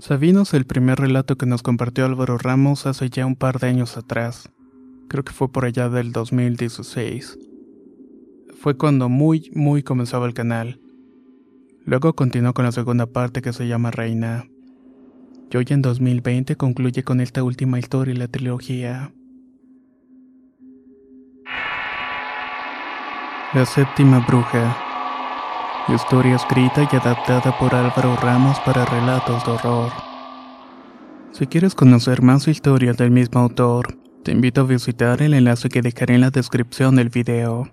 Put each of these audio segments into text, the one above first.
Sabino el primer relato que nos compartió Álvaro Ramos hace ya un par de años atrás. Creo que fue por allá del 2016. Fue cuando muy, muy comenzaba el canal. Luego continuó con la segunda parte que se llama Reina. Y hoy en 2020 concluye con esta última historia y la trilogía. La séptima bruja. Historia escrita y adaptada por Álvaro Ramos para relatos de horror. Si quieres conocer más historias del mismo autor, te invito a visitar el enlace que dejaré en la descripción del video.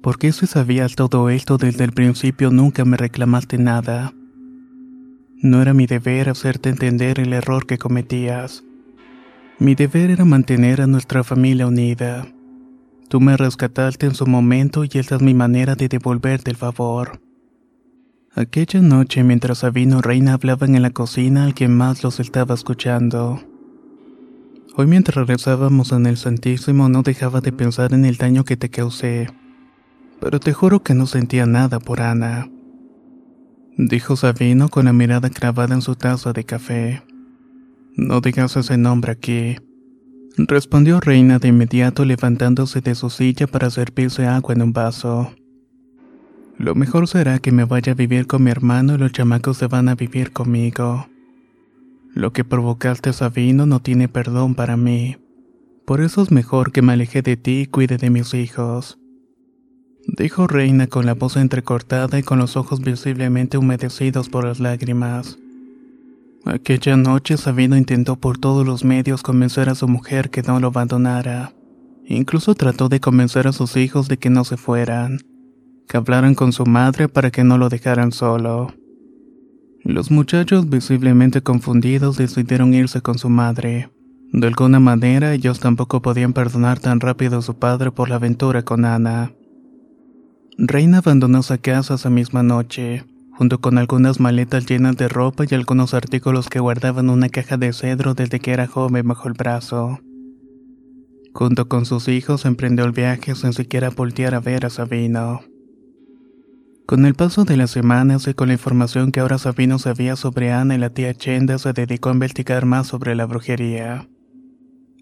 ¿Por qué si sabías todo esto desde el principio nunca me reclamaste nada? No era mi deber hacerte entender el error que cometías. Mi deber era mantener a nuestra familia unida. Tú me rescataste en su momento y esta es mi manera de devolverte el favor. Aquella noche, mientras Sabino y Reina hablaban en la cocina, alguien más los estaba escuchando. Hoy mientras rezábamos en el Santísimo no dejaba de pensar en el daño que te causé, pero te juro que no sentía nada por Ana. Dijo Sabino con la mirada clavada en su taza de café. No digas ese nombre aquí. Respondió Reina de inmediato levantándose de su silla para servirse agua en un vaso. Lo mejor será que me vaya a vivir con mi hermano y los chamacos se van a vivir conmigo. Lo que provocaste Sabino no tiene perdón para mí. Por eso es mejor que me aleje de ti y cuide de mis hijos. Dijo Reina con la voz entrecortada y con los ojos visiblemente humedecidos por las lágrimas. Aquella noche Sabino intentó por todos los medios convencer a su mujer que no lo abandonara. Incluso trató de convencer a sus hijos de que no se fueran, que hablaran con su madre para que no lo dejaran solo. Los muchachos, visiblemente confundidos, decidieron irse con su madre. De alguna manera, ellos tampoco podían perdonar tan rápido a su padre por la aventura con Ana. Reina abandonó esa casa esa misma noche junto con algunas maletas llenas de ropa y algunos artículos que guardaban una caja de cedro desde que era joven bajo el brazo. Junto con sus hijos emprendió el viaje sin siquiera voltear a ver a Sabino. Con el paso de las semanas y con la información que ahora Sabino sabía sobre Ana y la tía Chenda se dedicó a investigar más sobre la brujería.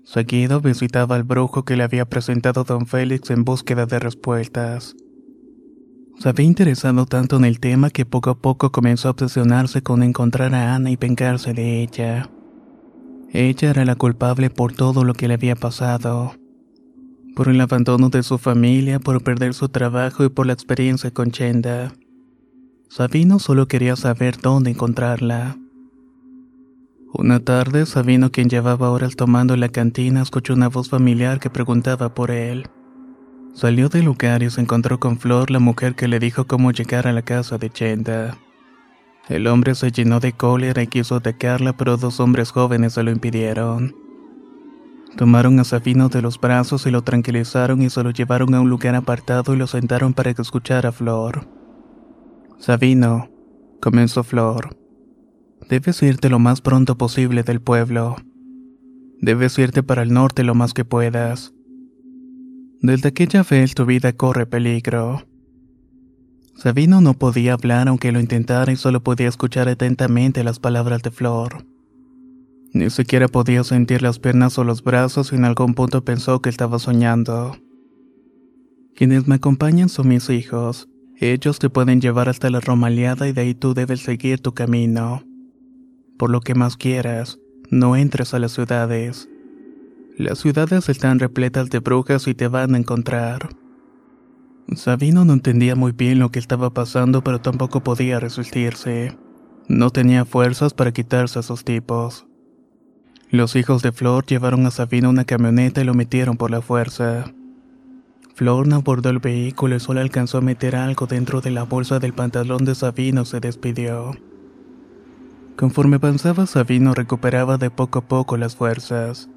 Seguido visitaba al brujo que le había presentado don Félix en búsqueda de respuestas. Se había interesado tanto en el tema que poco a poco comenzó a obsesionarse con encontrar a Ana y vengarse de ella. Ella era la culpable por todo lo que le había pasado. Por el abandono de su familia, por perder su trabajo y por la experiencia con Chenda. Sabino solo quería saber dónde encontrarla. Una tarde, Sabino, quien llevaba horas tomando en la cantina, escuchó una voz familiar que preguntaba por él. Salió del lugar y se encontró con Flor, la mujer que le dijo cómo llegar a la casa de Chenda. El hombre se llenó de cólera y quiso atacarla, pero dos hombres jóvenes se lo impidieron. Tomaron a Sabino de los brazos y lo tranquilizaron y se lo llevaron a un lugar apartado y lo sentaron para que escuchara a Flor. Sabino, comenzó Flor, debes irte lo más pronto posible del pueblo. Debes irte para el norte lo más que puedas. Desde aquella vez tu vida corre peligro. Sabino no podía hablar aunque lo intentara y solo podía escuchar atentamente las palabras de Flor. Ni siquiera podía sentir las piernas o los brazos y en algún punto pensó que estaba soñando. Quienes me acompañan son mis hijos. Ellos te pueden llevar hasta la romaleada y de ahí tú debes seguir tu camino. Por lo que más quieras, no entres a las ciudades. Las ciudades están repletas de brujas y te van a encontrar. Sabino no entendía muy bien lo que estaba pasando, pero tampoco podía resistirse. No tenía fuerzas para quitarse a esos tipos. Los hijos de Flor llevaron a Sabino una camioneta y lo metieron por la fuerza. Flor no abordó el vehículo y solo alcanzó a meter algo dentro de la bolsa del pantalón de Sabino se despidió. Conforme avanzaba Sabino recuperaba de poco a poco las fuerzas.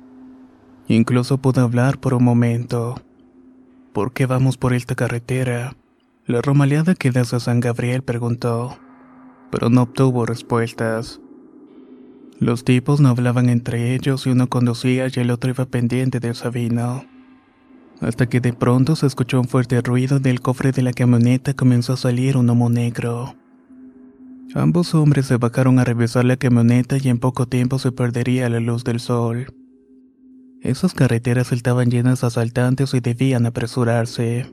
Incluso pudo hablar por un momento. ¿Por qué vamos por esta carretera? La romaleada que da San Gabriel preguntó, pero no obtuvo respuestas. Los tipos no hablaban entre ellos y uno conducía y el otro iba pendiente de Sabino. Hasta que de pronto se escuchó un fuerte ruido del cofre de la camioneta comenzó a salir un humo negro. Ambos hombres se bajaron a revisar la camioneta y en poco tiempo se perdería la luz del sol. Esas carreteras estaban llenas de asaltantes y debían apresurarse.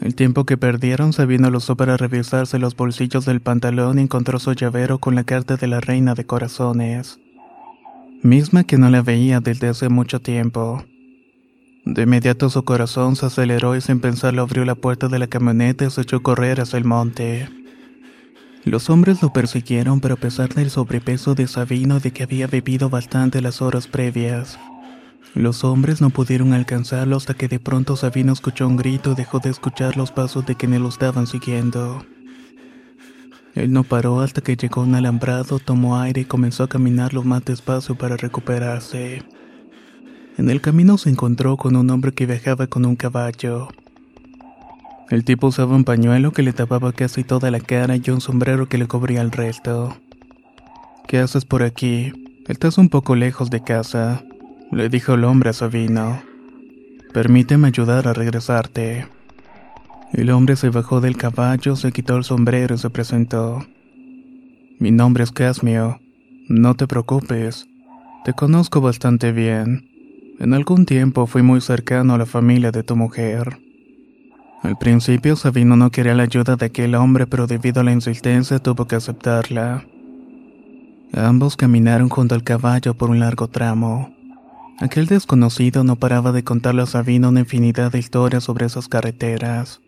El tiempo que perdieron Sabino lo usó para revisarse los bolsillos del pantalón y encontró su llavero con la carta de la reina de corazones, misma que no la veía desde hace mucho tiempo. De inmediato su corazón se aceleró y sin pensarlo abrió la puerta de la camioneta y se echó a correr hacia el monte. Los hombres lo persiguieron, pero a pesar del sobrepeso de Sabino de que había bebido bastante las horas previas, los hombres no pudieron alcanzarlo hasta que de pronto Sabino escuchó un grito y dejó de escuchar los pasos de quienes lo estaban siguiendo. Él no paró hasta que llegó a un alambrado, tomó aire y comenzó a caminar lo más despacio para recuperarse. En el camino se encontró con un hombre que viajaba con un caballo. El tipo usaba un pañuelo que le tapaba casi toda la cara y un sombrero que le cubría el resto. ¿Qué haces por aquí? Estás un poco lejos de casa, le dijo el hombre a Sabino. Permíteme ayudar a regresarte. El hombre se bajó del caballo, se quitó el sombrero y se presentó. Mi nombre es Casmio. No te preocupes. Te conozco bastante bien. En algún tiempo fui muy cercano a la familia de tu mujer. Al principio Sabino no quería la ayuda de aquel hombre, pero debido a la insistencia tuvo que aceptarla. Ambos caminaron junto al caballo por un largo tramo. Aquel desconocido no paraba de contarle a Sabino una infinidad de historias sobre esas carreteras.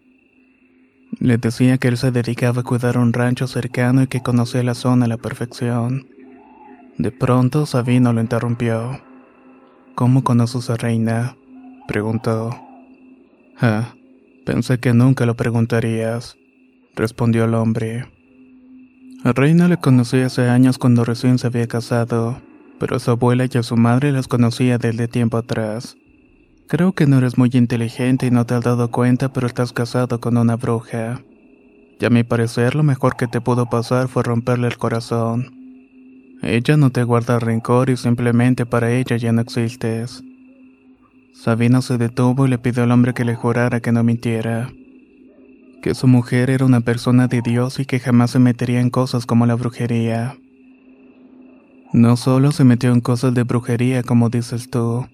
Le decía que él se dedicaba a cuidar un rancho cercano y que conocía la zona a la perfección. De pronto Sabino lo interrumpió. ¿Cómo conoces a Reina? preguntó. Ah, pensé que nunca lo preguntarías, respondió el hombre. A Reina le conocí hace años cuando recién se había casado, pero su abuela y a su madre las conocía desde tiempo atrás. Creo que no eres muy inteligente y no te has dado cuenta, pero estás casado con una bruja. Y a mi parecer lo mejor que te pudo pasar fue romperle el corazón. Ella no te guarda rencor y simplemente para ella ya no existes. Sabino se detuvo y le pidió al hombre que le jurara que no mintiera. Que su mujer era una persona de Dios y que jamás se metería en cosas como la brujería. No solo se metió en cosas de brujería como dices tú,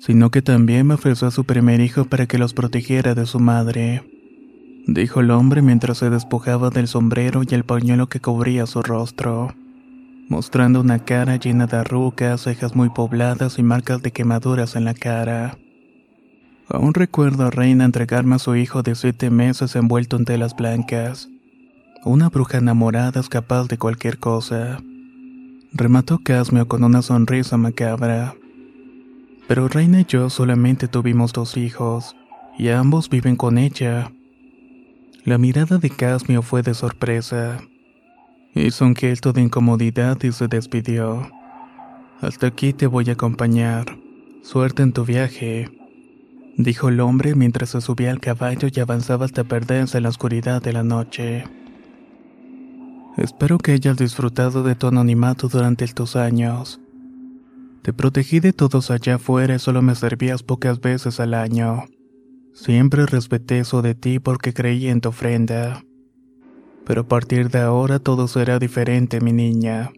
sino que también me ofreció a su primer hijo para que los protegiera de su madre, dijo el hombre mientras se despojaba del sombrero y el pañuelo que cubría su rostro mostrando una cara llena de arrugas, cejas muy pobladas y marcas de quemaduras en la cara. Aún recuerdo a Reina entregarme a su hijo de siete meses envuelto en telas blancas. Una bruja enamorada es capaz de cualquier cosa. Remató Casmio con una sonrisa macabra. Pero Reina y yo solamente tuvimos dos hijos, y ambos viven con ella. La mirada de Casmio fue de sorpresa. Hizo un gesto de incomodidad y se despidió. Hasta aquí te voy a acompañar. Suerte en tu viaje, dijo el hombre mientras se subía al caballo y avanzaba hasta perderse en la oscuridad de la noche. Espero que hayas disfrutado de tu anonimato durante tus años. Te protegí de todos allá afuera y solo me servías pocas veces al año. Siempre respeté eso de ti porque creí en tu ofrenda. Pero a partir de ahora todo será diferente, mi niña.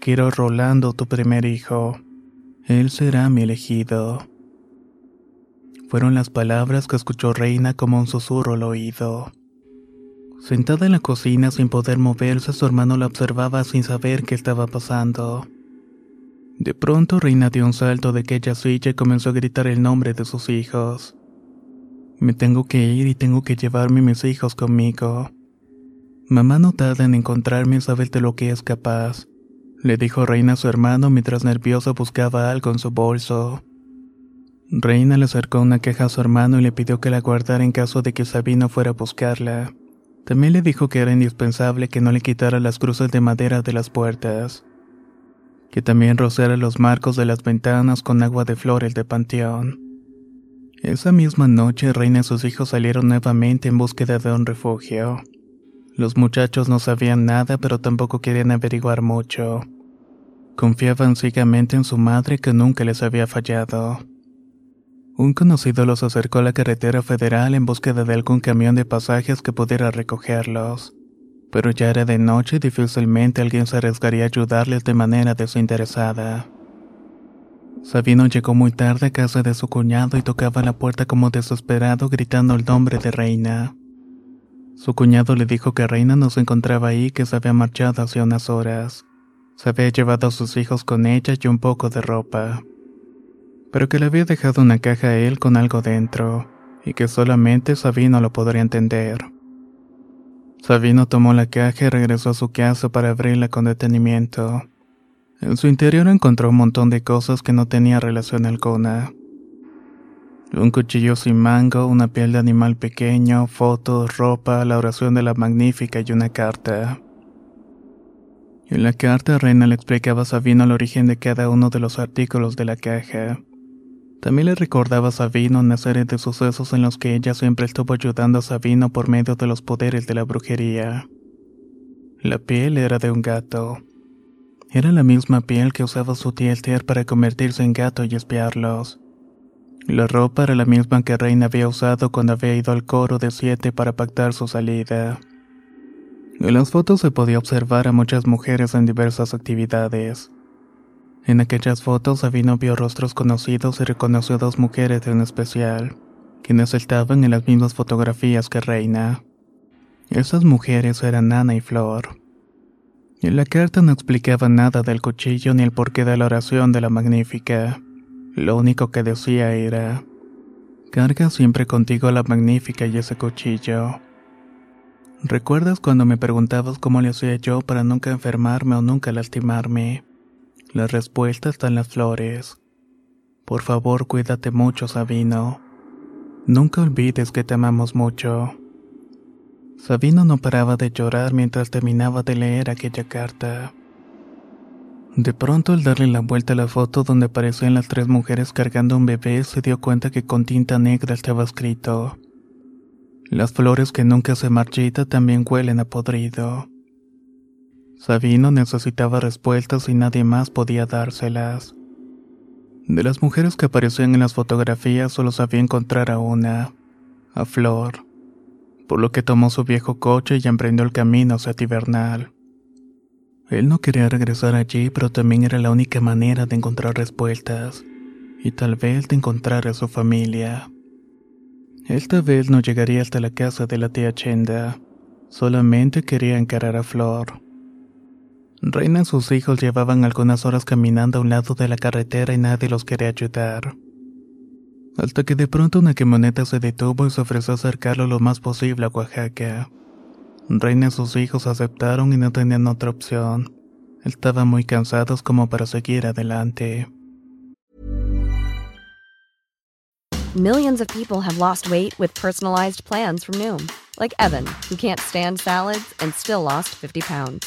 Quiero Rolando, tu primer hijo. Él será mi elegido. Fueron las palabras que escuchó Reina como un susurro al oído. Sentada en la cocina sin poder moverse, su hermano la observaba sin saber qué estaba pasando. De pronto Reina dio un salto de aquella silla y comenzó a gritar el nombre de sus hijos. Me tengo que ir y tengo que llevarme mis hijos conmigo. Mamá no tarda en encontrarme y sabe de lo que es capaz, le dijo Reina a su hermano mientras nerviosa buscaba algo en su bolso. Reina le acercó una caja a su hermano y le pidió que la guardara en caso de que Sabino fuera a buscarla. También le dijo que era indispensable que no le quitara las cruces de madera de las puertas, que también rociara los marcos de las ventanas con agua de flores de panteón. Esa misma noche Reina y sus hijos salieron nuevamente en búsqueda de un refugio. Los muchachos no sabían nada pero tampoco querían averiguar mucho. Confiaban ciegamente en su madre que nunca les había fallado. Un conocido los acercó a la carretera federal en búsqueda de algún camión de pasajes que pudiera recogerlos. Pero ya era de noche y difícilmente alguien se arriesgaría a ayudarles de manera desinteresada. Sabino llegó muy tarde a casa de su cuñado y tocaba la puerta como desesperado gritando el nombre de Reina. Su cuñado le dijo que Reina no se encontraba ahí que se había marchado hace unas horas. Se había llevado a sus hijos con ella y un poco de ropa pero que le había dejado una caja a él con algo dentro, y que solamente Sabino lo podría entender. Sabino tomó la caja y regresó a su casa para abrirla con detenimiento. En su interior encontró un montón de cosas que no tenía relación alguna. Un cuchillo sin mango, una piel de animal pequeño, fotos, ropa, la oración de la magnífica y una carta. En la carta Reina le explicaba a Sabino el origen de cada uno de los artículos de la caja. También le recordaba a Sabino una serie de sucesos en los que ella siempre estuvo ayudando a Sabino por medio de los poderes de la brujería. La piel era de un gato. Era la misma piel que usaba su tía Esther para convertirse en gato y espiarlos. La ropa era la misma que Reina había usado cuando había ido al coro de siete para pactar su salida. En las fotos se podía observar a muchas mujeres en diversas actividades. En aquellas fotos Sabino vio rostros conocidos y reconoció dos mujeres en especial, quienes estaban en las mismas fotografías que Reina. Esas mujeres eran Ana y Flor. En la carta no explicaba nada del cuchillo ni el porqué de la oración de la magnífica. Lo único que decía era, carga siempre contigo la magnífica y ese cuchillo. ¿Recuerdas cuando me preguntabas cómo le hacía yo para nunca enfermarme o nunca lastimarme? La respuesta está en las flores. Por favor, cuídate mucho, Sabino. Nunca olvides que te amamos mucho. Sabino no paraba de llorar mientras terminaba de leer aquella carta. De pronto, al darle la vuelta a la foto donde aparecían las tres mujeres cargando un bebé, se dio cuenta que con tinta negra estaba escrito: Las flores que nunca se marchitan también huelen a podrido. Sabino necesitaba respuestas y nadie más podía dárselas. De las mujeres que aparecían en las fotografías solo sabía encontrar a una, a Flor, por lo que tomó su viejo coche y emprendió el camino hacia Tibernal. Él no quería regresar allí, pero también era la única manera de encontrar respuestas, y tal vez de encontrar a su familia. Esta vez no llegaría hasta la casa de la tía Chenda, solamente quería encarar a Flor. Reina y sus hijos llevaban algunas horas caminando a un lado de la carretera y nadie los quería ayudar. Hasta que de pronto una camioneta se detuvo y se ofreció a acercarlo lo más posible a Oaxaca. Reina y sus hijos aceptaron y no tenían otra opción. Estaban muy cansados como para seguir adelante. Millions of people have lost weight with personalized plans from Noom, like Evan, who can't stand salads and still lost 50 pounds.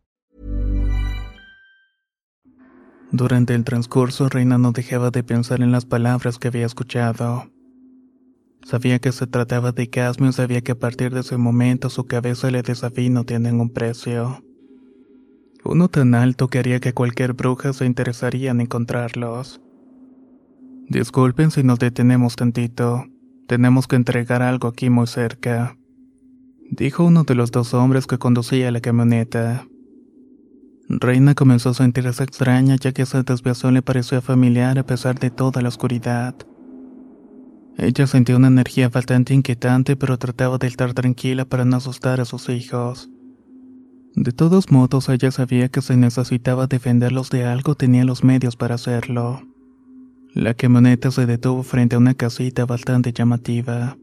Durante el transcurso, Reina no dejaba de pensar en las palabras que había escuchado. Sabía que se trataba de Casmio y sabía que a partir de ese momento su cabeza y el desafío no tienen un precio. Uno tan alto que haría que cualquier bruja se interesaría en encontrarlos. Disculpen si nos detenemos tantito. Tenemos que entregar algo aquí muy cerca. Dijo uno de los dos hombres que conducía la camioneta. Reina comenzó a sentirse extraña ya que esa desviación le pareció familiar a pesar de toda la oscuridad. Ella sentía una energía bastante inquietante pero trataba de estar tranquila para no asustar a sus hijos. De todos modos, ella sabía que si necesitaba defenderlos de algo tenía los medios para hacerlo. La camioneta se detuvo frente a una casita bastante llamativa.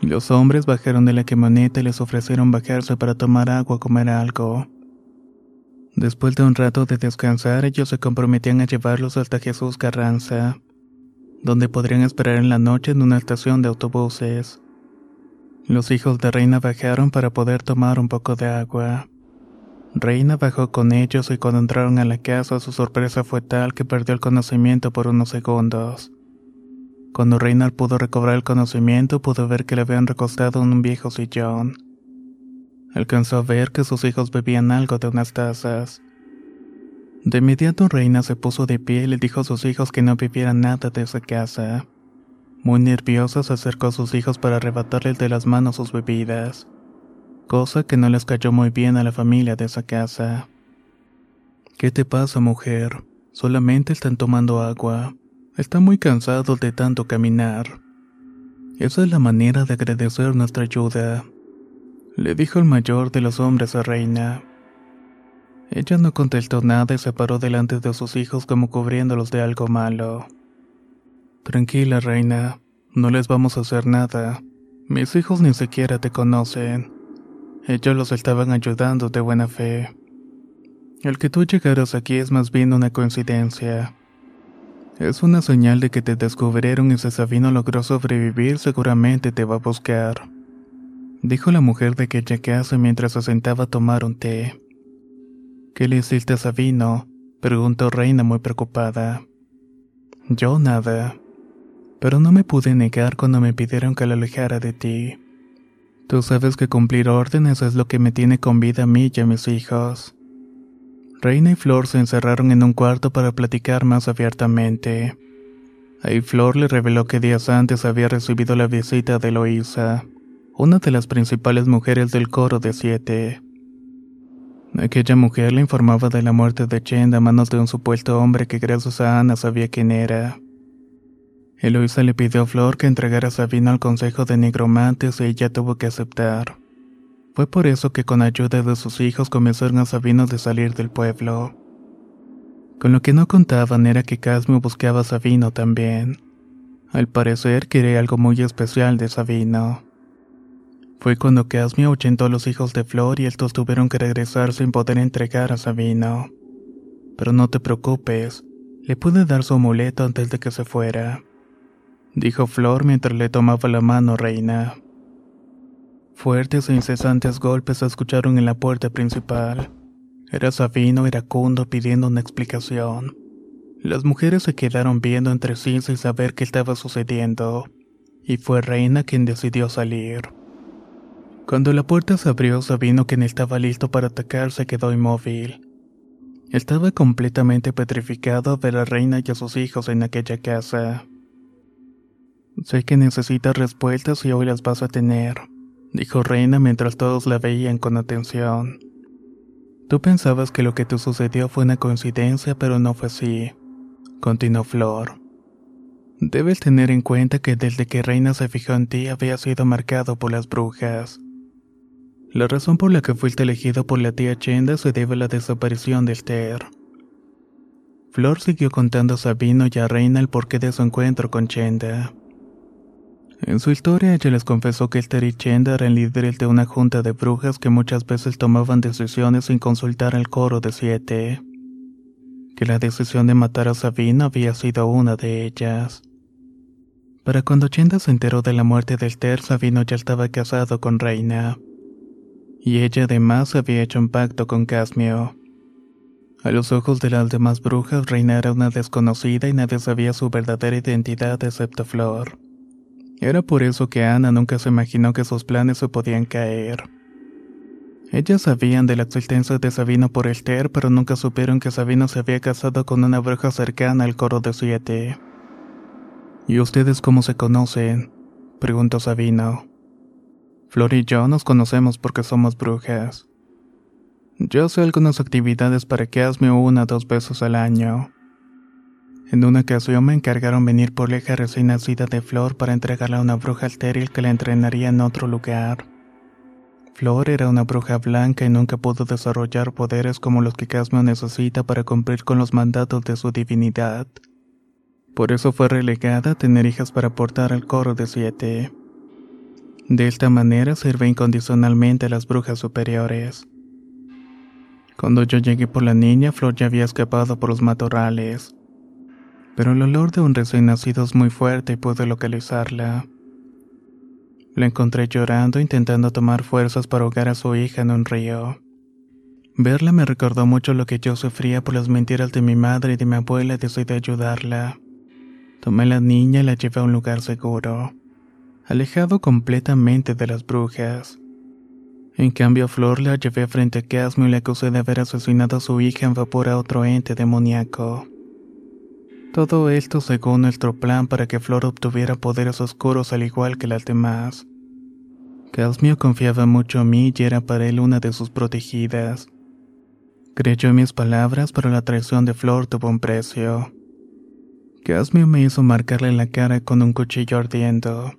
Los hombres bajaron de la camioneta y les ofrecieron bajarse para tomar agua o comer algo. Después de un rato de descansar, ellos se comprometían a llevarlos hasta Jesús Carranza, donde podrían esperar en la noche en una estación de autobuses. Los hijos de Reina bajaron para poder tomar un poco de agua. Reina bajó con ellos y cuando entraron a la casa su sorpresa fue tal que perdió el conocimiento por unos segundos. Cuando Reina pudo recobrar el conocimiento pudo ver que le habían recostado en un viejo sillón. Alcanzó a ver que sus hijos bebían algo de unas tazas. De inmediato Reina se puso de pie y le dijo a sus hijos que no bebieran nada de esa casa. Muy nerviosa se acercó a sus hijos para arrebatarles de las manos sus bebidas, cosa que no les cayó muy bien a la familia de esa casa. ¿Qué te pasa, mujer? Solamente están tomando agua. Están muy cansados de tanto caminar. Esa es la manera de agradecer nuestra ayuda, le dijo el mayor de los hombres a Reina. Ella no contestó nada y se paró delante de sus hijos como cubriéndolos de algo malo. Tranquila, reina, no les vamos a hacer nada. Mis hijos ni siquiera te conocen. Ellos los estaban ayudando de buena fe. El que tú llegaras aquí es más bien una coincidencia. Es una señal de que te descubrieron y si Sabino logró sobrevivir seguramente te va a buscar. Dijo la mujer de aquella casa mientras se sentaba a tomar un té. ¿Qué le hiciste a Sabino? preguntó Reina muy preocupada. Yo nada pero no me pude negar cuando me pidieron que la alejara de ti. Tú sabes que cumplir órdenes es lo que me tiene con vida a mí y a mis hijos. Reina y Flor se encerraron en un cuarto para platicar más abiertamente. Ahí Flor le reveló que días antes había recibido la visita de Eloísa, una de las principales mujeres del coro de siete. Aquella mujer le informaba de la muerte de Chenda a manos de un supuesto hombre que gracias a Ana sabía quién era. Eloisa le pidió a Flor que entregara a Sabino al consejo de nigromantes y ella tuvo que aceptar. Fue por eso que con ayuda de sus hijos convencieron a Sabino de salir del pueblo. Con lo que no contaban era que Casmio buscaba a Sabino también. Al parecer quería algo muy especial de Sabino. Fue cuando Casmio ahuyentó a los hijos de Flor y estos tuvieron que regresar sin poder entregar a Sabino. Pero no te preocupes, le pude dar su amuleto antes de que se fuera dijo Flor mientras le tomaba la mano Reina. Fuertes e incesantes golpes se escucharon en la puerta principal. Era Sabino iracundo pidiendo una explicación. Las mujeres se quedaron viendo entre sí sin saber qué estaba sucediendo, y fue Reina quien decidió salir. Cuando la puerta se abrió, Sabino, quien estaba listo para atacar, se quedó inmóvil. Estaba completamente petrificado a ver a Reina y a sus hijos en aquella casa. Sé que necesitas respuestas y hoy las vas a tener, dijo Reina mientras todos la veían con atención. Tú pensabas que lo que te sucedió fue una coincidencia, pero no fue así, continuó Flor. Debes tener en cuenta que desde que Reina se fijó en ti había sido marcado por las brujas. La razón por la que fuiste elegido por la tía Chenda se debe a la desaparición del Ter. Flor siguió contando a Sabino y a Reina el porqué de su encuentro con Chenda. En su historia ella les confesó que el y Chenda eran líderes de una junta de brujas que muchas veces tomaban decisiones sin consultar al coro de siete. Que la decisión de matar a Sabino había sido una de ellas. Para cuando Chenda se enteró de la muerte del Ter, Sabino ya estaba casado con Reina. Y ella además había hecho un pacto con Casmio. A los ojos de las demás brujas, Reina era una desconocida y nadie sabía su verdadera identidad excepto Flor. Era por eso que Ana nunca se imaginó que sus planes se podían caer. Ellas sabían de la existencia de Sabino por el Ter, pero nunca supieron que Sabino se había casado con una bruja cercana al coro de siete. ¿Y ustedes cómo se conocen? preguntó Sabino. Flor y yo nos conocemos porque somos brujas. Yo sé algunas actividades para que hazme una o dos veces al año. En una ocasión me encargaron venir por la hija recién nacida de Flor para entregarla a una bruja estéril que la entrenaría en otro lugar. Flor era una bruja blanca y nunca pudo desarrollar poderes como los que Casmio necesita para cumplir con los mandatos de su divinidad. Por eso fue relegada a tener hijas para aportar al coro de siete. De esta manera sirve incondicionalmente a las brujas superiores. Cuando yo llegué por la niña, Flor ya había escapado por los matorrales. Pero el olor de un recién nacido es muy fuerte y pude localizarla. La encontré llorando intentando tomar fuerzas para ahogar a su hija en un río. Verla me recordó mucho lo que yo sufría por las mentiras de mi madre y de mi abuela y decidí ayudarla. Tomé a la niña y la llevé a un lugar seguro, alejado completamente de las brujas. En cambio, Flor la llevé frente a Casmo y le acusé de haber asesinado a su hija en vapor a otro ente demoníaco. Todo esto según nuestro plan para que Flor obtuviera poderes oscuros al igual que las demás. Casmio confiaba mucho en mí y era para él una de sus protegidas. Creyó en mis palabras, pero la traición de Flor tuvo un precio. Casmio me hizo marcarle la cara con un cuchillo ardiendo.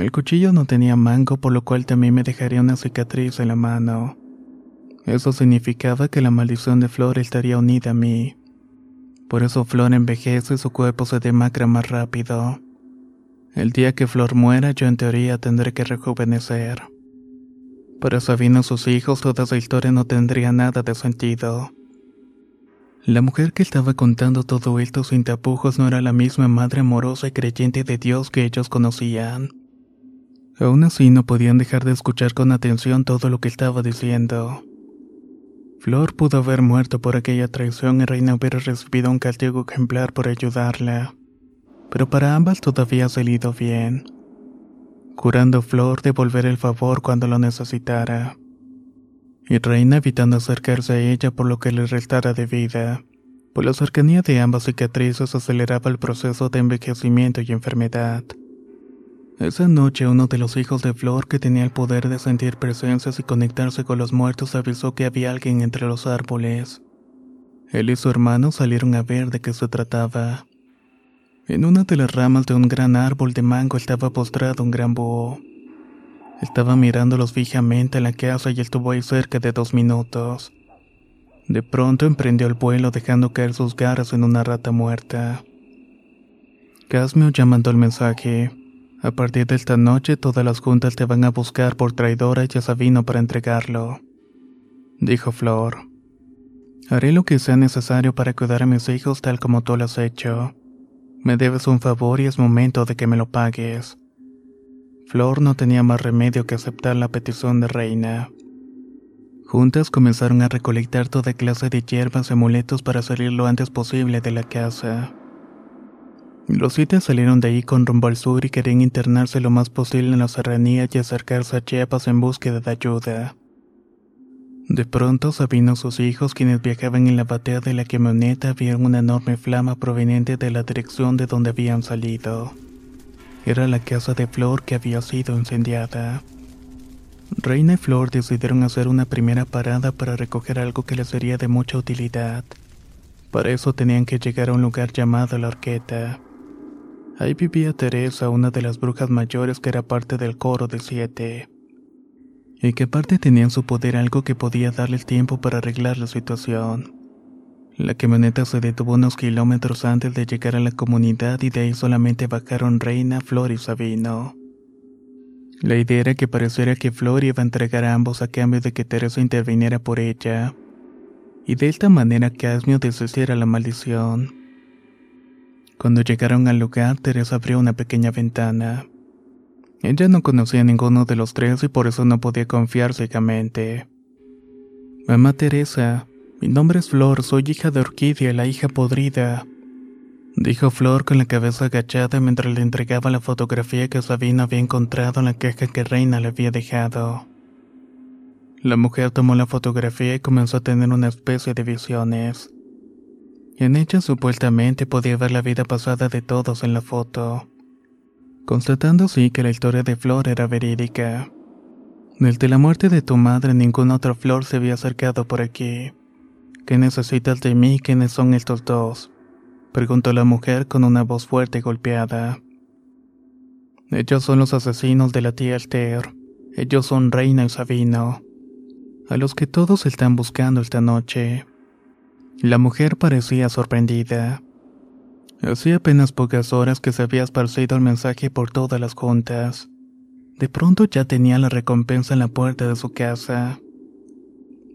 El cuchillo no tenía mango, por lo cual también me dejaría una cicatriz en la mano. Eso significaba que la maldición de Flor estaría unida a mí. Por eso Flor envejece y su cuerpo se demacra más rápido. El día que Flor muera, yo en teoría tendré que rejuvenecer. Para Sabino y sus hijos, toda esa historia no tendría nada de sentido. La mujer que estaba contando todo esto sin tapujos no era la misma madre amorosa y creyente de Dios que ellos conocían. Aún así no podían dejar de escuchar con atención todo lo que estaba diciendo. Flor pudo haber muerto por aquella traición y Reina hubiera recibido un castigo ejemplar por ayudarla. Pero para ambas todavía ha salido bien. Curando Flor devolver el favor cuando lo necesitara y Reina evitando acercarse a ella por lo que le restara de vida. Por la cercanía de ambas cicatrices aceleraba el proceso de envejecimiento y enfermedad. Esa noche uno de los hijos de Flor que tenía el poder de sentir presencias y conectarse con los muertos avisó que había alguien entre los árboles. Él y su hermano salieron a ver de qué se trataba. En una de las ramas de un gran árbol de mango estaba postrado un gran búho. Estaba mirándolos fijamente en la casa y estuvo ahí cerca de dos minutos. De pronto emprendió el vuelo dejando caer sus garras en una rata muerta. Casmio ya mandó el mensaje. A partir de esta noche todas las juntas te van a buscar por traidora y ya Sabino para entregarlo. Dijo Flor. Haré lo que sea necesario para cuidar a mis hijos tal como tú lo has hecho. Me debes un favor y es momento de que me lo pagues. Flor no tenía más remedio que aceptar la petición de Reina. Juntas comenzaron a recolectar toda clase de hierbas y amuletos para salir lo antes posible de la casa. Los siete salieron de ahí con rumbo al sur y querían internarse lo más posible en la serranía y acercarse a Chiapas en búsqueda de ayuda. De pronto Sabino y sus hijos, quienes viajaban en la batea de la camioneta, vieron una enorme flama proveniente de la dirección de donde habían salido. Era la casa de Flor que había sido incendiada. Reina y Flor decidieron hacer una primera parada para recoger algo que les sería de mucha utilidad. Para eso tenían que llegar a un lugar llamado La Arqueta. Ahí vivía Teresa, una de las brujas mayores que era parte del coro de siete. Y que aparte tenía en su poder algo que podía darles tiempo para arreglar la situación. La camioneta se detuvo unos kilómetros antes de llegar a la comunidad y de ahí solamente bajaron Reina, Flor y Sabino. La idea era que pareciera que Flor iba a entregar a ambos a cambio de que Teresa interviniera por ella, y de esta manera Casmio deshiciera la maldición. Cuando llegaron al lugar, Teresa abrió una pequeña ventana. Ella no conocía a ninguno de los tres y por eso no podía confiar ciegamente. Mamá Teresa, mi nombre es Flor, soy hija de Orquídea, la hija podrida. Dijo Flor con la cabeza agachada mientras le entregaba la fotografía que Sabina había encontrado en la caja que Reina le había dejado. La mujer tomó la fotografía y comenzó a tener una especie de visiones. En ella supuestamente podía ver la vida pasada de todos en la foto, constatando así que la historia de Flor era verídica. Desde la muerte de tu madre ninguna otra Flor se había acercado por aquí. ¿Qué necesitas de mí? ¿Quiénes son estos dos? preguntó la mujer con una voz fuerte y golpeada. Ellos son los asesinos de la tía Alter. Ellos son Reina y Sabino, a los que todos están buscando esta noche. La mujer parecía sorprendida. Hacía apenas pocas horas que se había esparcido el mensaje por todas las juntas. De pronto ya tenía la recompensa en la puerta de su casa.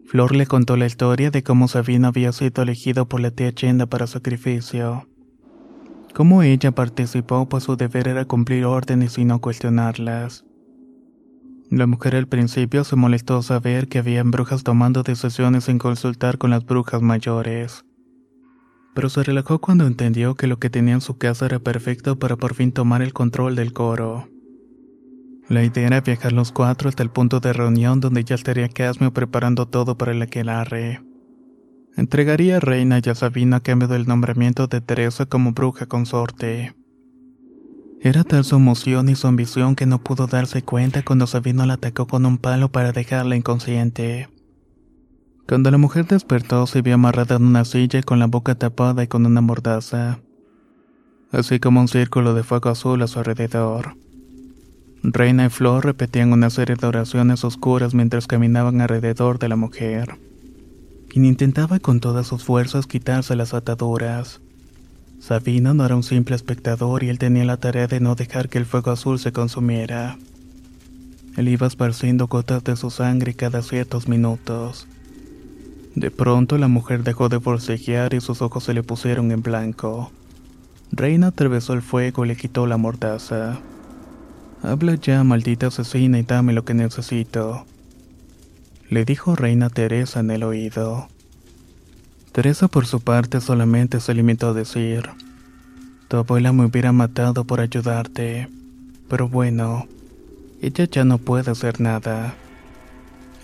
Flor le contó la historia de cómo Sabino había sido elegido por la tía Chenda para sacrificio. Cómo ella participó pues su deber era cumplir órdenes y no cuestionarlas. La mujer al principio se molestó saber que habían brujas tomando decisiones sin consultar con las brujas mayores. Pero se relajó cuando entendió que lo que tenía en su casa era perfecto para por fin tomar el control del coro. La idea era viajar los cuatro hasta el punto de reunión donde ya estaría Casmio preparando todo para el aquelarre. Entregaría a Reina y a Sabina a cambio del nombramiento de Teresa como bruja consorte. Era tal su emoción y su ambición que no pudo darse cuenta cuando Sabino la atacó con un palo para dejarla inconsciente. Cuando la mujer despertó se vio amarrada en una silla con la boca tapada y con una mordaza, así como un círculo de fuego azul a su alrededor. Reina y Flor repetían una serie de oraciones oscuras mientras caminaban alrededor de la mujer, quien intentaba con todas sus fuerzas quitarse las ataduras. Sabino no era un simple espectador y él tenía la tarea de no dejar que el fuego azul se consumiera. Él iba esparciendo gotas de su sangre cada ciertos minutos. De pronto la mujer dejó de forcejear y sus ojos se le pusieron en blanco. Reina atravesó el fuego y le quitó la mordaza. Habla ya, maldita asesina, y dame lo que necesito. Le dijo Reina Teresa en el oído. Teresa por su parte solamente se limitó a decir, Tu abuela me hubiera matado por ayudarte, pero bueno, ella ya no puede hacer nada.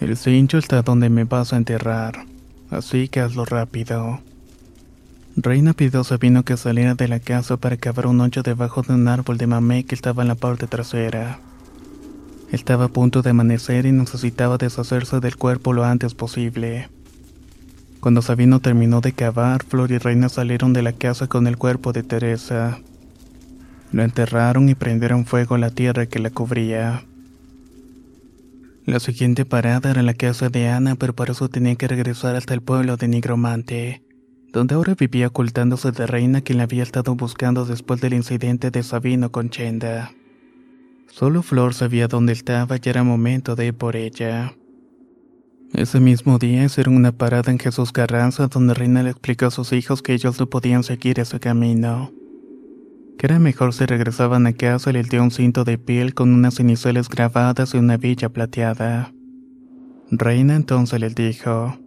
El cincho está donde me vas a enterrar, así que hazlo rápido. Reina pidió a Sabino que saliera de la casa para cavar un hoyo debajo de un árbol de mamé que estaba en la parte trasera. Estaba a punto de amanecer y necesitaba deshacerse del cuerpo lo antes posible. Cuando Sabino terminó de cavar, Flor y Reina salieron de la casa con el cuerpo de Teresa. Lo enterraron y prendieron fuego a la tierra que la cubría. La siguiente parada era la casa de Ana, pero para eso tenía que regresar hasta el pueblo de Nigromante donde ahora vivía ocultándose de Reina quien la había estado buscando después del incidente de Sabino con Chenda. Solo Flor sabía dónde estaba y era momento de ir por ella. Ese mismo día hicieron una parada en Jesús Carranza donde Reina le explicó a sus hijos que ellos no podían seguir ese camino. Que era mejor si regresaban a casa y le dio un cinto de piel con unas cenicelas grabadas y una villa plateada. Reina entonces les dijo,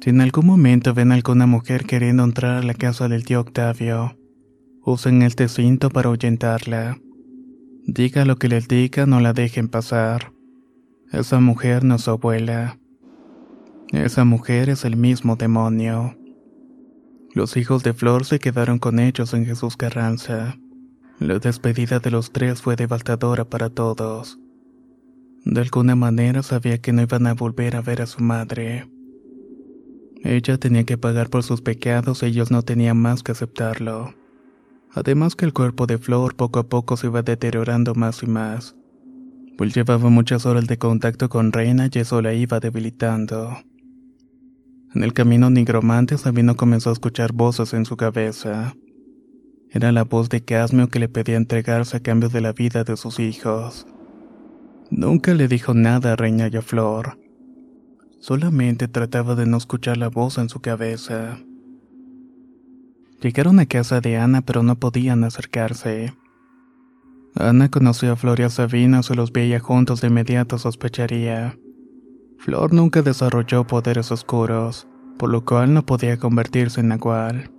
si en algún momento ven alguna mujer queriendo entrar a la casa del tío Octavio, usen este cinto para ahuyentarla. Diga lo que les diga, no la dejen pasar. Esa mujer no es su abuela. Esa mujer es el mismo demonio. Los hijos de Flor se quedaron con ellos en Jesús Carranza. La despedida de los tres fue devastadora para todos. De alguna manera sabía que no iban a volver a ver a su madre. Ella tenía que pagar por sus pecados y ellos no tenían más que aceptarlo. Además que el cuerpo de Flor poco a poco se iba deteriorando más y más, pues llevaba muchas horas de contacto con Reina y eso la iba debilitando. En el camino nigromante Sabino comenzó a escuchar voces en su cabeza. Era la voz de Casmio que le pedía entregarse a cambio de la vida de sus hijos. Nunca le dijo nada a Reina y a Flor, Solamente trataba de no escuchar la voz en su cabeza. Llegaron a casa de Ana pero no podían acercarse. Ana conoció a Flor y a Sabina, se los veía juntos de inmediato sospecharía. Flor nunca desarrolló poderes oscuros, por lo cual no podía convertirse en Nahual.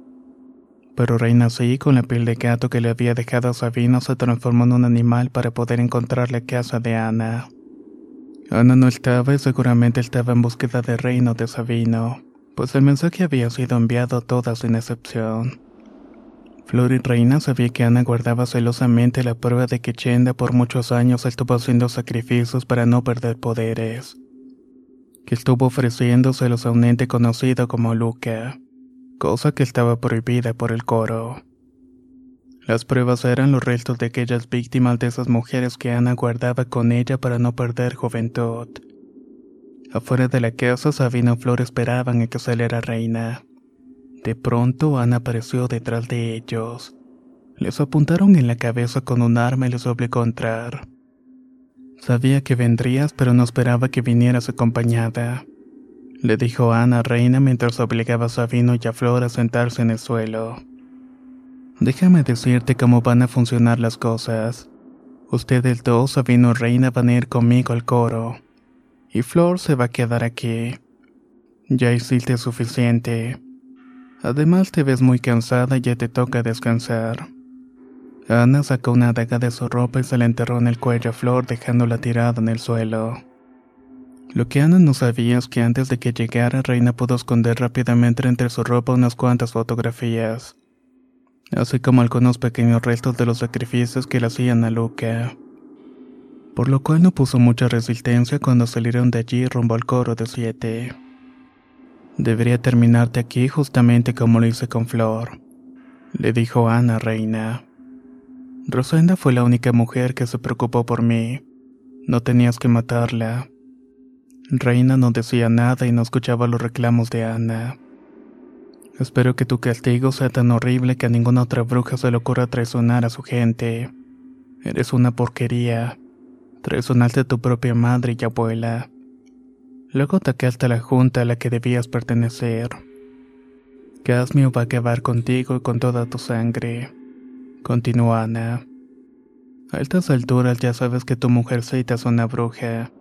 Pero Reina sí, con la piel de gato que le había dejado a Sabino, se transformó en un animal para poder encontrar la casa de Ana. Ana no estaba y seguramente estaba en búsqueda de Reino de Sabino, pues el mensaje había sido enviado a todas sin excepción. Flor y Reina sabía que Ana guardaba celosamente la prueba de que Chenda por muchos años estuvo haciendo sacrificios para no perder poderes. Que estuvo ofreciéndoselos a un ente conocido como Luca, cosa que estaba prohibida por el coro. Las pruebas eran los restos de aquellas víctimas de esas mujeres que Ana guardaba con ella para no perder juventud. Afuera de la casa, Sabina y Flor esperaban a que saliera Reina. De pronto Ana apareció detrás de ellos. Les apuntaron en la cabeza con un arma y les obligó a entrar. Sabía que vendrías, pero no esperaba que vinieras acompañada. Le dijo Ana Reina mientras obligaba a Sabino y a Flor a sentarse en el suelo. Déjame decirte cómo van a funcionar las cosas. Ustedes dos, Sabino y Reina, van a ir conmigo al coro. Y Flor se va a quedar aquí. Ya hiciste suficiente. Además te ves muy cansada y ya te toca descansar. Ana sacó una daga de su ropa y se la enterró en el cuello a Flor dejándola tirada en el suelo. Lo que Ana no sabía es que antes de que llegara Reina pudo esconder rápidamente entre su ropa unas cuantas fotografías, así como algunos pequeños restos de los sacrificios que le hacían a Luca. Por lo cual no puso mucha resistencia cuando salieron de allí rumbo al coro de siete. Debería terminarte aquí justamente como lo hice con Flor, le dijo Ana Reina. Rosenda fue la única mujer que se preocupó por mí. No tenías que matarla. Reina no decía nada y no escuchaba los reclamos de Ana. Espero que tu castigo sea tan horrible que a ninguna otra bruja se le ocurra traicionar a su gente. Eres una porquería. Traicionaste a tu propia madre y abuela. Luego atacaste a la junta a la que debías pertenecer. Casmio va a acabar contigo y con toda tu sangre. Continuó Ana. A estas alturas ya sabes que tu mujercita es una bruja.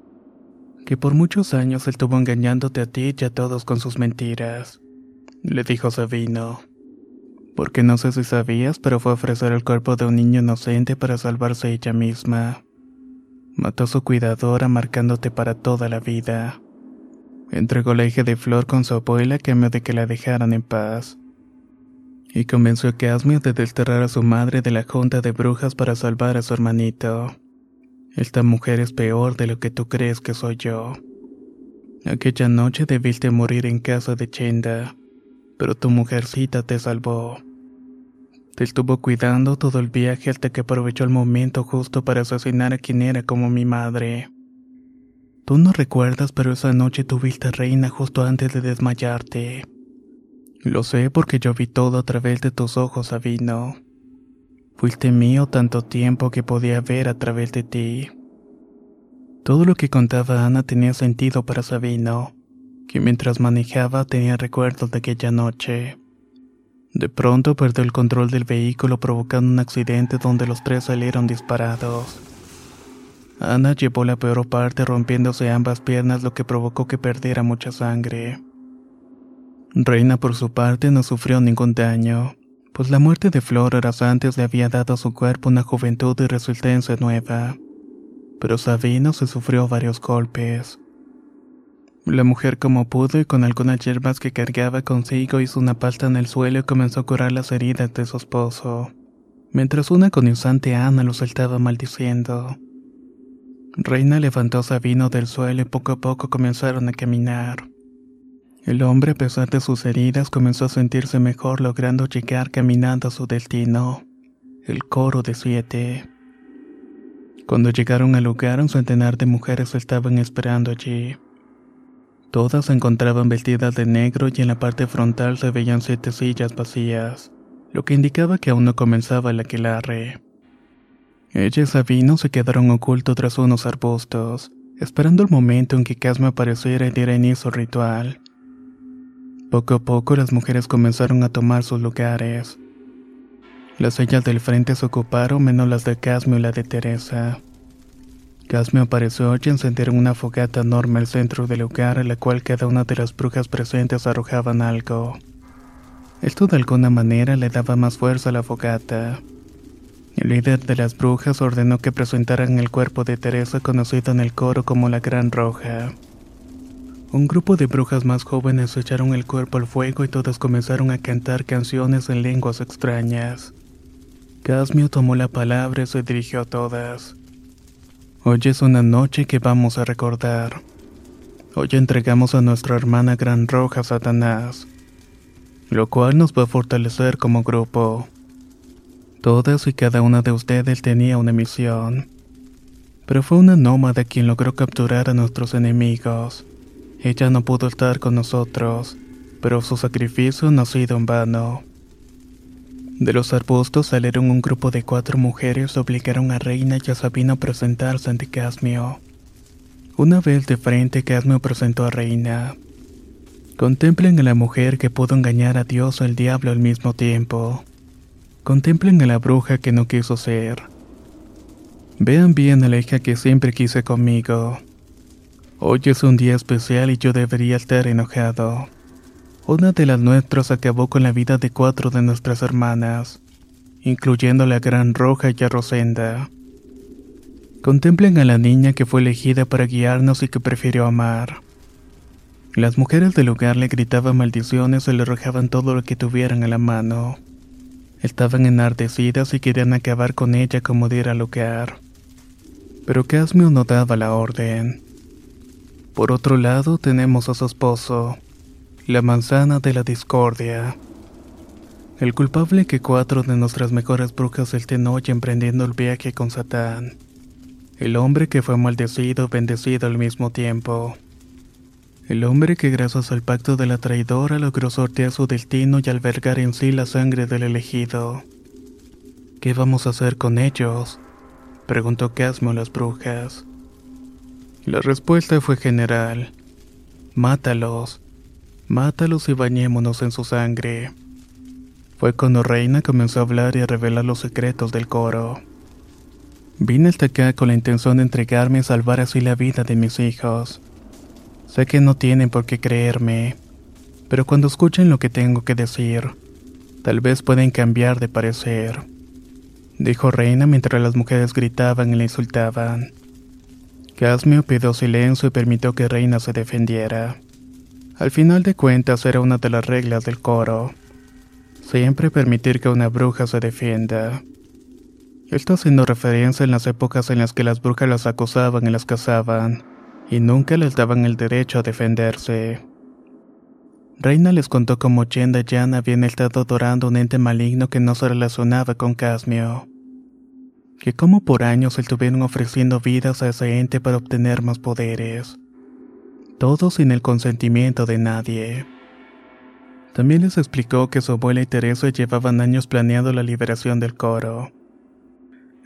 Que por muchos años estuvo engañándote a ti y a todos con sus mentiras. Le dijo Sabino. Porque no sé si sabías, pero fue a ofrecer el cuerpo de un niño inocente para salvarse ella misma. Mató a su cuidadora marcándote para toda la vida. Entregó la hija de Flor con su abuela a cambio de que la dejaran en paz. Y convenció a Casmio de desterrar a su madre de la junta de brujas para salvar a su hermanito. Esta mujer es peor de lo que tú crees que soy yo. Aquella noche debiste morir en casa de Chenda, pero tu mujercita te salvó. Te estuvo cuidando todo el viaje hasta que aprovechó el momento justo para asesinar a quien era como mi madre. Tú no recuerdas, pero esa noche tuviste reina justo antes de desmayarte. Lo sé porque yo vi todo a través de tus ojos, Sabino. Fuiste mío tanto tiempo que podía ver a través de ti. Todo lo que contaba Ana tenía sentido para Sabino, que mientras manejaba tenía recuerdos de aquella noche. De pronto perdió el control del vehículo provocando un accidente donde los tres salieron disparados. Ana llevó la peor parte rompiéndose ambas piernas lo que provocó que perdiera mucha sangre. Reina por su parte no sufrió ningún daño, pues la muerte de Flor horas antes le había dado a su cuerpo una juventud y resistencia nueva. Pero Sabino se sufrió varios golpes. La mujer como pudo y con algunas hierbas que cargaba consigo hizo una pasta en el suelo y comenzó a curar las heridas de su esposo, mientras una agonizante Ana lo saltaba maldiciendo. Reina levantó a Sabino del suelo y poco a poco comenzaron a caminar. El hombre, a pesar de sus heridas, comenzó a sentirse mejor logrando llegar caminando a su destino, el coro de siete. Cuando llegaron al lugar, un centenar de mujeres estaban esperando allí. Todas se encontraban vestidas de negro y en la parte frontal se veían siete sillas vacías, lo que indicaba que aún no comenzaba el aquelarre. Ella y Sabino se quedaron ocultos tras unos arbustos, esperando el momento en que Casma apareciera y diera inicio al ritual. Poco a poco las mujeres comenzaron a tomar sus lugares. Las sillas del frente se ocuparon menos las de Casmio y la de Teresa. Casmio apareció y encendieron una fogata enorme al centro del lugar en la cual cada una de las brujas presentes arrojaban algo. Esto de alguna manera le daba más fuerza a la fogata. El líder de las brujas ordenó que presentaran el cuerpo de Teresa conocida en el coro como la Gran Roja. Un grupo de brujas más jóvenes echaron el cuerpo al fuego y todas comenzaron a cantar canciones en lenguas extrañas. Casmio tomó la palabra y se dirigió a todas. Hoy es una noche que vamos a recordar. Hoy entregamos a nuestra hermana Gran Roja Satanás, lo cual nos va a fortalecer como grupo. Todas y cada una de ustedes tenía una misión, pero fue una nómada quien logró capturar a nuestros enemigos. Ella no pudo estar con nosotros, pero su sacrificio no ha sido en vano. De los arbustos salieron un grupo de cuatro mujeres y obligaron a Reina y a Sabino a presentarse ante Casmio. Una vez de frente, Casmio presentó a Reina. Contemplen a la mujer que pudo engañar a Dios o al diablo al mismo tiempo. Contemplen a la bruja que no quiso ser. Vean bien a la hija que siempre quise conmigo. Hoy es un día especial y yo debería estar enojado. Una de las nuestras acabó con la vida de cuatro de nuestras hermanas, incluyendo la Gran Roja y Rosenda. Contemplen a la niña que fue elegida para guiarnos y que prefirió amar. Las mujeres del lugar le gritaban maldiciones y le arrojaban todo lo que tuvieran a la mano. Estaban enardecidas y querían acabar con ella como diera lugar. Pero Casmio no daba la orden. Por otro lado tenemos a su esposo, la manzana de la discordia. El culpable que cuatro de nuestras mejores brujas estén hoy emprendiendo el viaje con Satán. El hombre que fue maldecido bendecido al mismo tiempo. El hombre que gracias al pacto de la traidora logró sortear su destino y albergar en sí la sangre del elegido. ¿Qué vamos a hacer con ellos? preguntó Casmo a las brujas. La respuesta fue general. Mátalos. Mátalos y bañémonos en su sangre. Fue cuando Reina comenzó a hablar y a revelar los secretos del coro. Vine hasta acá con la intención de entregarme y salvar así la vida de mis hijos. Sé que no tienen por qué creerme, pero cuando escuchen lo que tengo que decir, tal vez pueden cambiar de parecer. Dijo Reina mientras las mujeres gritaban y le insultaban. Casmio pidió silencio y permitió que Reina se defendiera. Al final de cuentas era una de las reglas del coro. Siempre permitir que una bruja se defienda. Esto haciendo referencia en las épocas en las que las brujas las acusaban y las cazaban, y nunca les daban el derecho a defenderse. Reina les contó cómo Chenda y Jan habían estado adorando un ente maligno que no se relacionaba con Casmio. Que como por años estuvieron ofreciendo vidas a ese ente para obtener más poderes todo sin el consentimiento de nadie. También les explicó que su abuela y Teresa llevaban años planeando la liberación del coro.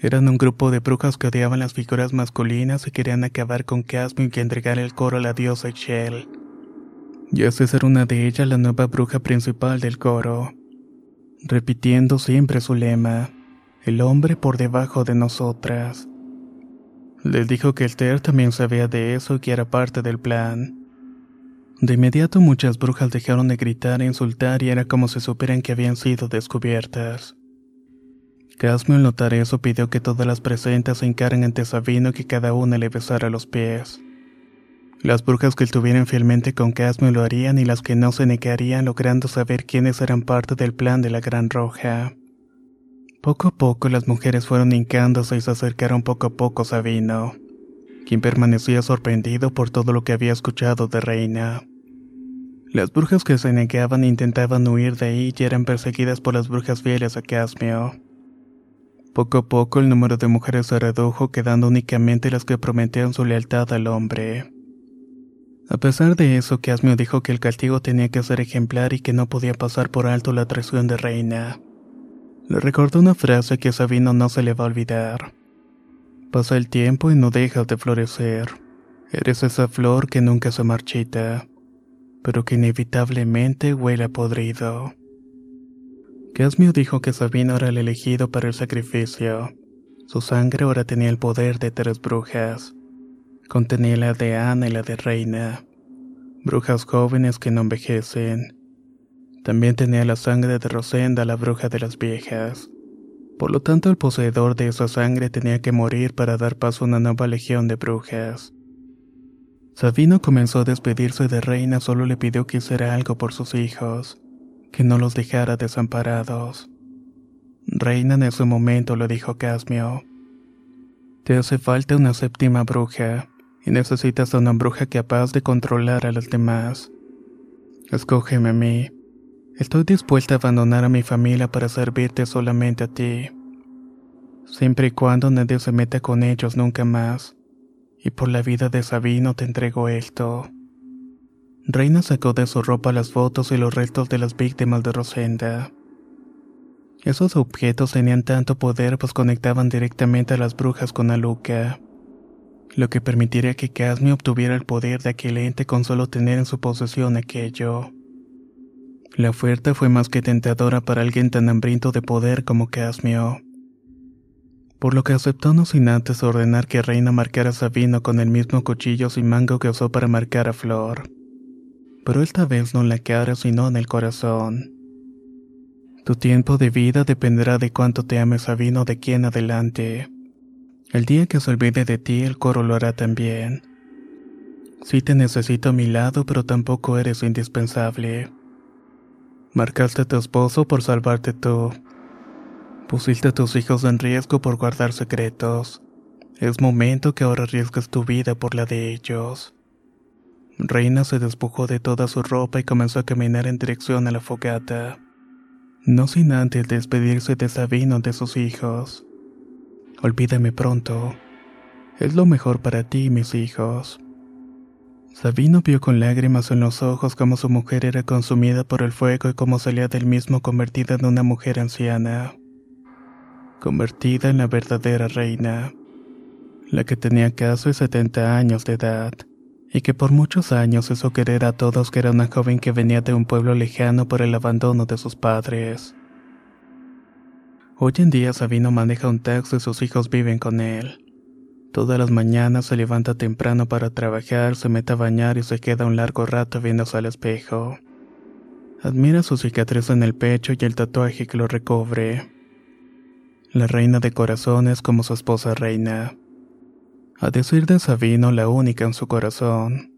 Eran un grupo de brujas que odiaban las figuras masculinas y querían acabar con Casmio y entregar el coro a la diosa Shell. Y esa ser una de ellas la nueva bruja principal del coro, repitiendo siempre su lema, el hombre por debajo de nosotras. Les dijo que Esther también sabía de eso y que era parte del plan. De inmediato muchas brujas dejaron de gritar e insultar y era como si supieran que habían sido descubiertas. Casmio al notar eso pidió que todas las presentes se encaran ante Sabino y que cada una le besara los pies. Las brujas que estuvieran fielmente con Casmio lo harían y las que no se negarían logrando saber quiénes eran parte del plan de la Gran Roja. Poco a poco las mujeres fueron hincándose y se acercaron poco a poco a Sabino, quien permanecía sorprendido por todo lo que había escuchado de Reina. Las brujas que se negaban intentaban huir de ahí y eran perseguidas por las brujas fieles a Casmio. Poco a poco el número de mujeres se redujo, quedando únicamente las que prometían su lealtad al hombre. A pesar de eso, Casmio dijo que el castigo tenía que ser ejemplar y que no podía pasar por alto la traición de Reina. Le recordó una frase que a Sabino no se le va a olvidar. Pasa el tiempo y no dejas de florecer. Eres esa flor que nunca se marchita. pero que inevitablemente huele podrido. Casmio dijo que Sabino era el elegido para el sacrificio. Su sangre ahora tenía el poder de tres brujas. Contenía la de Ana y la de Reina. Brujas jóvenes que no envejecen. También tenía la sangre de Rosenda, la bruja de las viejas. Por lo tanto, el poseedor de esa sangre tenía que morir para dar paso a una nueva legión de brujas. Sabino comenzó a despedirse de Reina, solo le pidió que hiciera algo por sus hijos que no los dejara desamparados. Reina en ese momento le dijo Casmio. Te hace falta una séptima bruja, y necesitas a una bruja capaz de controlar a las demás. Escógeme a mí. Estoy dispuesta a abandonar a mi familia para servirte solamente a ti. Siempre y cuando nadie se meta con ellos nunca más. Y por la vida de Sabino te entrego esto. Reina sacó de su ropa las fotos y los restos de las víctimas de Rosenda. Esos objetos tenían tanto poder pues conectaban directamente a las brujas con Aluka, lo que permitiría que Casmi obtuviera el poder de aquel ente con solo tener en su posesión aquello. La oferta fue más que tentadora para alguien tan hambriento de poder como Casmio. Por lo que aceptó no sin antes ordenar que Reina marcara a Sabino con el mismo cuchillo sin mango que usó para marcar a Flor pero esta vez no en la cara sino en el corazón. Tu tiempo de vida dependerá de cuánto te ames Sabino de aquí en adelante. El día que se olvide de ti, el coro lo hará también. Sí te necesito a mi lado, pero tampoco eres indispensable. Marcaste a tu esposo por salvarte tú. Pusiste a tus hijos en riesgo por guardar secretos. Es momento que ahora arriesgues tu vida por la de ellos. Reina se despojó de toda su ropa y comenzó a caminar en dirección a la fogata, no sin antes despedirse de Sabino de sus hijos. Olvídame pronto. Es lo mejor para ti mis hijos. Sabino vio con lágrimas en los ojos cómo su mujer era consumida por el fuego y cómo salía del mismo convertida en una mujer anciana. Convertida en la verdadera reina, la que tenía casi 70 años de edad y que por muchos años hizo querer a todos que era una joven que venía de un pueblo lejano por el abandono de sus padres. Hoy en día Sabino maneja un taxi y sus hijos viven con él. Todas las mañanas se levanta temprano para trabajar, se mete a bañar y se queda un largo rato viéndose al espejo. Admira su cicatriz en el pecho y el tatuaje que lo recubre. La reina de corazones como su esposa reina. A decir de Sabino, la única en su corazón.